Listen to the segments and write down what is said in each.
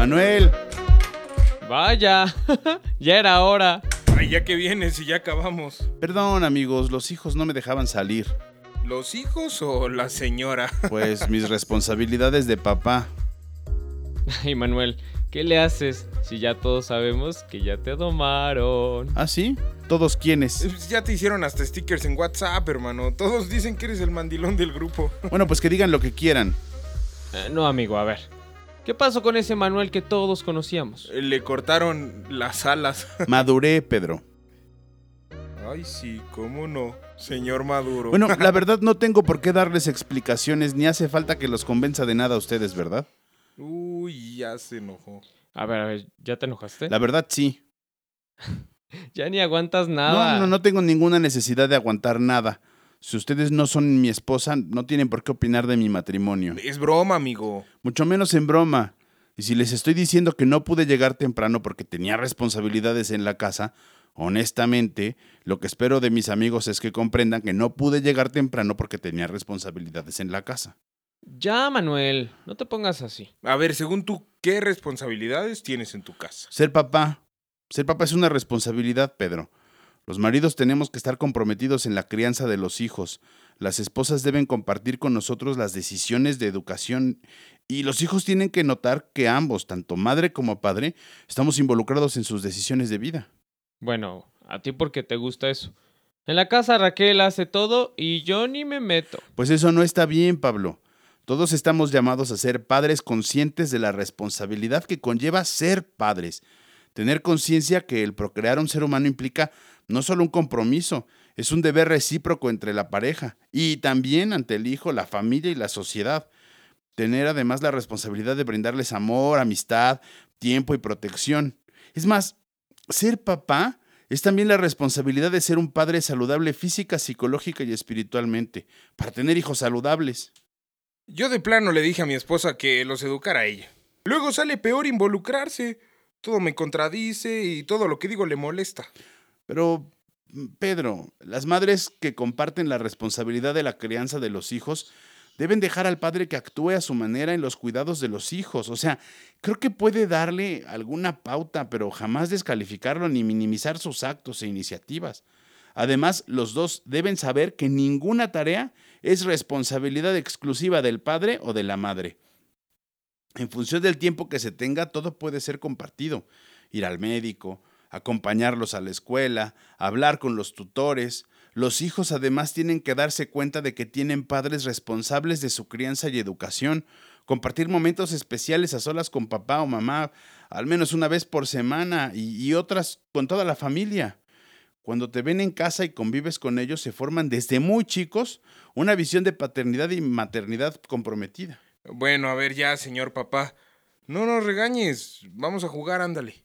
Manuel, Vaya, ya era hora. Ay, ya que vienes y ya acabamos. perdón amigos, los hijos no me dejaban salir. ¿Los hijos o la señora? Pues mis responsabilidades de papá. Ay, Manuel, ¿qué le haces si ya todos sabemos que ya te domaron? ¿Ah, sí? ¿Todos quiénes? Ya te hicieron hasta stickers en WhatsApp, hermano. Todos dicen que eres el mandilón del grupo. Bueno, pues que digan lo que quieran. Eh, no, amigo, a ver. ¿Qué pasó con ese Manuel que todos conocíamos? Le cortaron las alas. Maduré, Pedro. Ay, sí, cómo no, señor Maduro. Bueno, la verdad no tengo por qué darles explicaciones ni hace falta que los convenza de nada a ustedes, ¿verdad? Uy, ya se enojó. A ver, a ver, ¿ya te enojaste? La verdad sí. Ya ni aguantas nada. No, no, no tengo ninguna necesidad de aguantar nada. Si ustedes no son mi esposa, no tienen por qué opinar de mi matrimonio. Es broma, amigo. Mucho menos en broma. Y si les estoy diciendo que no pude llegar temprano porque tenía responsabilidades en la casa, honestamente, lo que espero de mis amigos es que comprendan que no pude llegar temprano porque tenía responsabilidades en la casa. Ya, Manuel, no te pongas así. A ver, según tú, ¿qué responsabilidades tienes en tu casa? Ser papá. Ser papá es una responsabilidad, Pedro. Los maridos tenemos que estar comprometidos en la crianza de los hijos. Las esposas deben compartir con nosotros las decisiones de educación y los hijos tienen que notar que ambos, tanto madre como padre, estamos involucrados en sus decisiones de vida. Bueno, a ti porque te gusta eso. En la casa Raquel hace todo y yo ni me meto. Pues eso no está bien, Pablo. Todos estamos llamados a ser padres conscientes de la responsabilidad que conlleva ser padres. Tener conciencia que el procrear a un ser humano implica no solo un compromiso, es un deber recíproco entre la pareja y también ante el hijo, la familia y la sociedad. Tener además la responsabilidad de brindarles amor, amistad, tiempo y protección. Es más, ser papá es también la responsabilidad de ser un padre saludable física, psicológica y espiritualmente, para tener hijos saludables. Yo de plano le dije a mi esposa que los educara a ella. Luego sale peor involucrarse. Todo me contradice y todo lo que digo le molesta. Pero, mm, Pedro, las madres que comparten la responsabilidad de la crianza de los hijos deben dejar al padre que actúe a su manera en los cuidados de los hijos. O sea, creo que puede darle alguna pauta, pero jamás descalificarlo ni minimizar sus actos e iniciativas. Además, los dos deben saber que ninguna tarea es responsabilidad exclusiva del padre o de la madre. En función del tiempo que se tenga, todo puede ser compartido. Ir al médico, acompañarlos a la escuela, hablar con los tutores. Los hijos además tienen que darse cuenta de que tienen padres responsables de su crianza y educación, compartir momentos especiales a solas con papá o mamá, al menos una vez por semana, y, otras con toda la familia. Cuando te ven en casa y convives con ellos, se forman desde muy chicos una visión de paternidad y maternidad comprometida. Bueno, a ver ya, señor papá. No nos regañes. Vamos a jugar, ándale.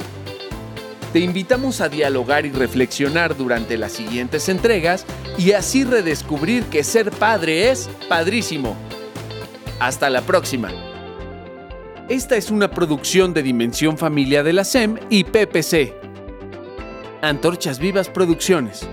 Te invitamos a dialogar y reflexionar durante las siguientes entregas y así redescubrir que ser padre es padrísimo. Hasta la próxima. Esta es una producción de Dimensión Familia de la SEM y PPC. Antorchas Vivas Producciones.